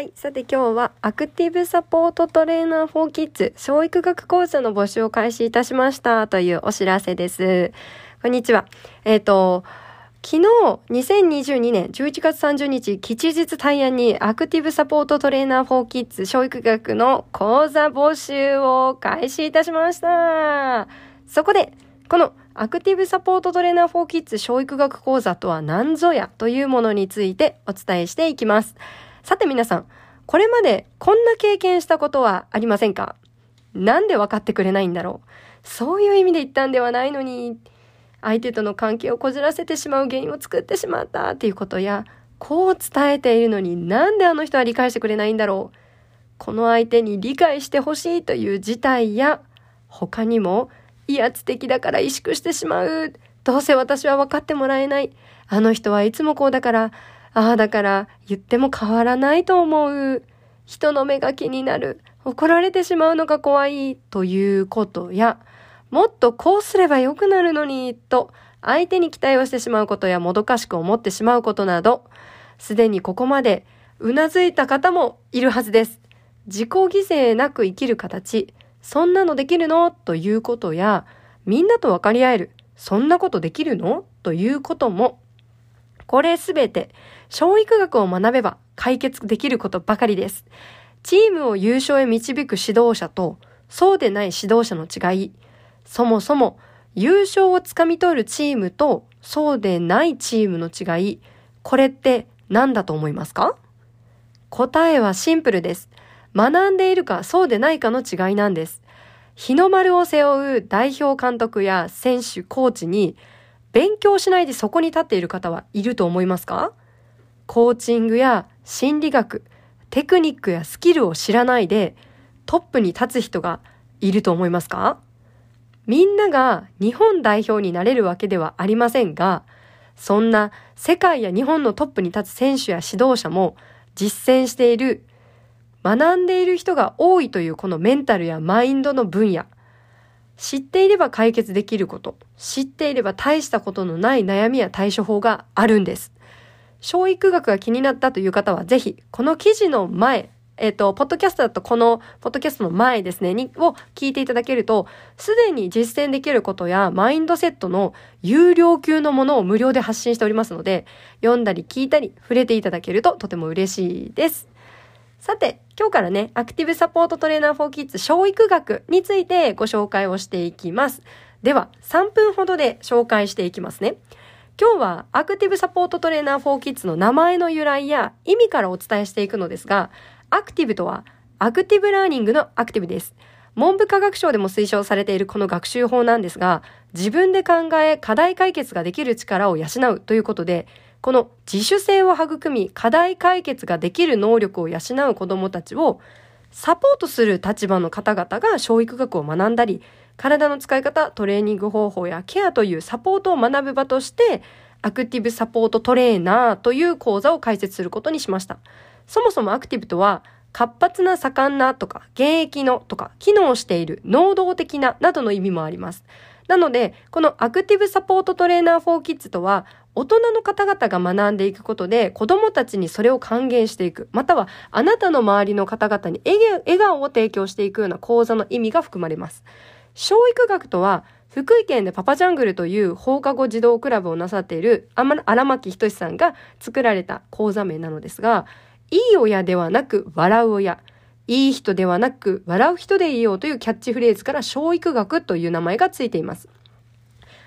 はい。さて今日はアクティブサポートトレーナーフォーキッズ教育学講座の募集を開始いたしましたというお知らせです。こんにちは。えっ、ー、と、昨日、2022年11月30日、吉日大安にアクティブサポートトレーナーフォーキッズ教育学の講座募集を開始いたしました。そこで、このアクティブサポートトレーナーフォーキッズ教育学講座とは何ぞやというものについてお伝えしていきます。さて皆さん、これまでこんな経験したことはありませんか？なんで分かってくれないんだろう？そういう意味で言ったんではないのに、相手との関係をこじらせてしまう原因を作ってしまったっていうことや、こう伝えているのになんであの人は理解してくれないんだろう？この相手に理解してほしいという事態や、他にも威圧的だから萎縮してしまう。どうせ私は分かってもらえない。あの人はいつもこうだから、ああ、だから言っても変わらないと思う。人の目が気になる。怒られてしまうのが怖い。ということや、もっとこうすればよくなるのに、と相手に期待をしてしまうことやもどかしく思ってしまうことなど、すでにここまでうなずいた方もいるはずです。自己犠牲なく生きる形、そんなのできるの？ということや、みんなと分かり合える、そんなことできるの？ということも、これすべて教育学を学べば解決できることばかりです。チームを優勝へ導く指導者と、そうでない指導者の違い、そもそも優勝をつかみ取るチームと、そうでないチームの違い、これって何だと思いますか？答えはシンプルです。学んでいるかそうでないかの違いなんです。日の丸を背負う代表監督や選手、コーチに、勉強しないでそこに立っている方はいると思いますか？コーチングや心理学、テクニックやスキルを知らないでトップに立つ人がいると思いますか？みんなが日本代表になれるわけではありませんが、そんな世界や日本のトップに立つ選手や指導者も実践している、学んでいる人が多いというこのメンタルやマインドの分野、知っていれば解決できること、知っていれば大したことのない悩みや対処法があるんです。教育学が気になったという方は、ぜひ、この記事の前、えっ、ー、と、ポッドキャストだとこの、ポッドキャストの前ですね、に、を聞いていただけると、すでに実践できることや、マインドセットの有料級のものを無料で発信しておりますので、読んだり聞いたり、触れていただけるととても嬉しいです。さて、今日からね、アクティブサポートトレーナーフォーキッズ教育学についてご紹介をしていきます。では、3分ほどで紹介していきますね。今日はアクティブサポートトレーナー4キッズの名前の由来や意味からお伝えしていくのですが、アクティブとはアクティブラーニングのアクティブです。文部科学省でも推奨されているこの学習法なんですが、自分で考え課題解決ができる力を養うということで、この自主性を育み課題解決ができる能力を養う子どもたちをサポートする立場の方々が小育学を学んだり、体の使い方、トレーニング方法やケアというサポートを学ぶ場として、アクティブサポートトレーナーという講座を開設することにしました。そもそもアクティブとは、活発な盛んなとか、現役のとか、機能している、能動的ななどの意味もあります。なので、このアクティブサポートトレーナー4キッズとは、大人の方々が学んでいくことで、子供たちにそれを還元していく、または、あなたの周りの方々に笑顔を提供していくような講座の意味が含まれます。教育学とは、福井県でパパジャングルという放課後児童クラブをなさっている荒牧仁さんが作られた講座名なのですが、いい親ではなく笑う親、いい人ではなく笑う人でいようというキャッチフレーズから教育学という名前がついています。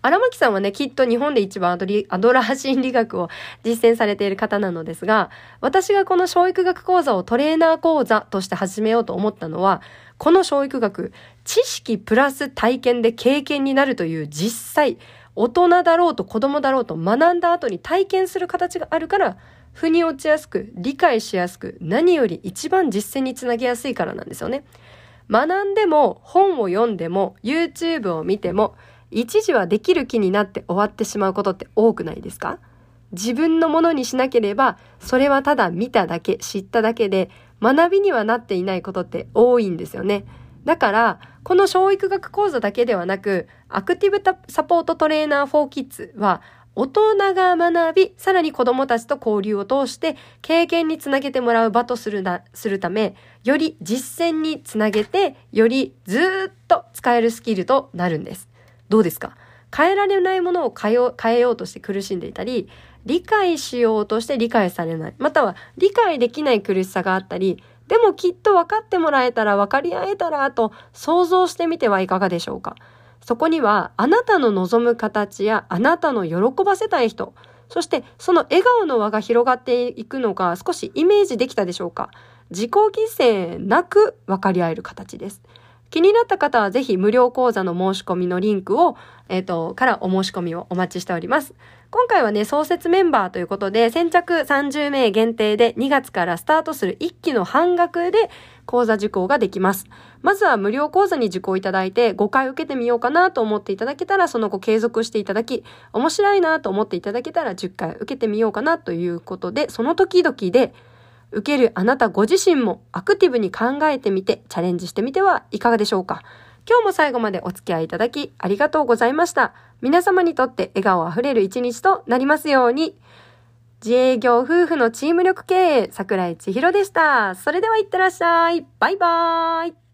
荒牧さんはね、きっと日本で一番アドラー心理学を実践されている方なのですが、私がこの教育学講座をトレーナー講座として始めようと思ったのは、この教育学、知識プラス体験で経験になるという実際、大人だろうと子供だろうと学んだ後に体験する形があるから、腑に落ちやすく、理解しやすく、何より一番実践につなげやすいからなんですよね。学んでも本を読んでも YouTube を見ても一時はできる気になって終わってしまうことって多くないですか？自分のものにしなければそれはただ見ただけ知っただけで学びにはなっていないことって多いんですよね。だからこの小育学講座だけではなくアクティブサポートトレーナー for Kids は大人が学び、さらに子供たちと交流を通して経験につなげてもらう場とするな、するため、より実践につなげて、よりずっと使えるスキルとなるんです。どうですか？変えられないものを変えよう変えようとして苦しんでいたり、理解しようとして理解されない。または理解できない苦しさがあったり、でもきっと分かってもらえたら分かり合えたらと想像してみてはいかがでしょうか？そこにはあなたの望む形やあなたの喜ばせたい人、そしてその笑顔の輪が広がっていくのが少しイメージできたでしょうか？自己犠牲なく分かり合える形です。気になった方はぜひ無料講座の申し込みのリンクを、えっ、ー、と、からお申し込みをお待ちしております。今回はね、創設メンバーということで、先着30名限定で2月からスタートする1期の半額で講座受講ができます。まずは無料講座に受講いただいて5回受けてみようかなと思っていただけたらその後継続していただき、面白いなと思っていただけたら10回受けてみようかなということで、その時々で受けるあなたご自身もアクティブに考えてみてチャレンジしてみてはいかがでしょうか。今日も最後までお付き合いいただきありがとうございました。皆様にとって笑顔あふれる一日となりますように。自営業夫婦のチーム力経営、桜井千尋でした。それではいってらっしゃい。バイバーイ。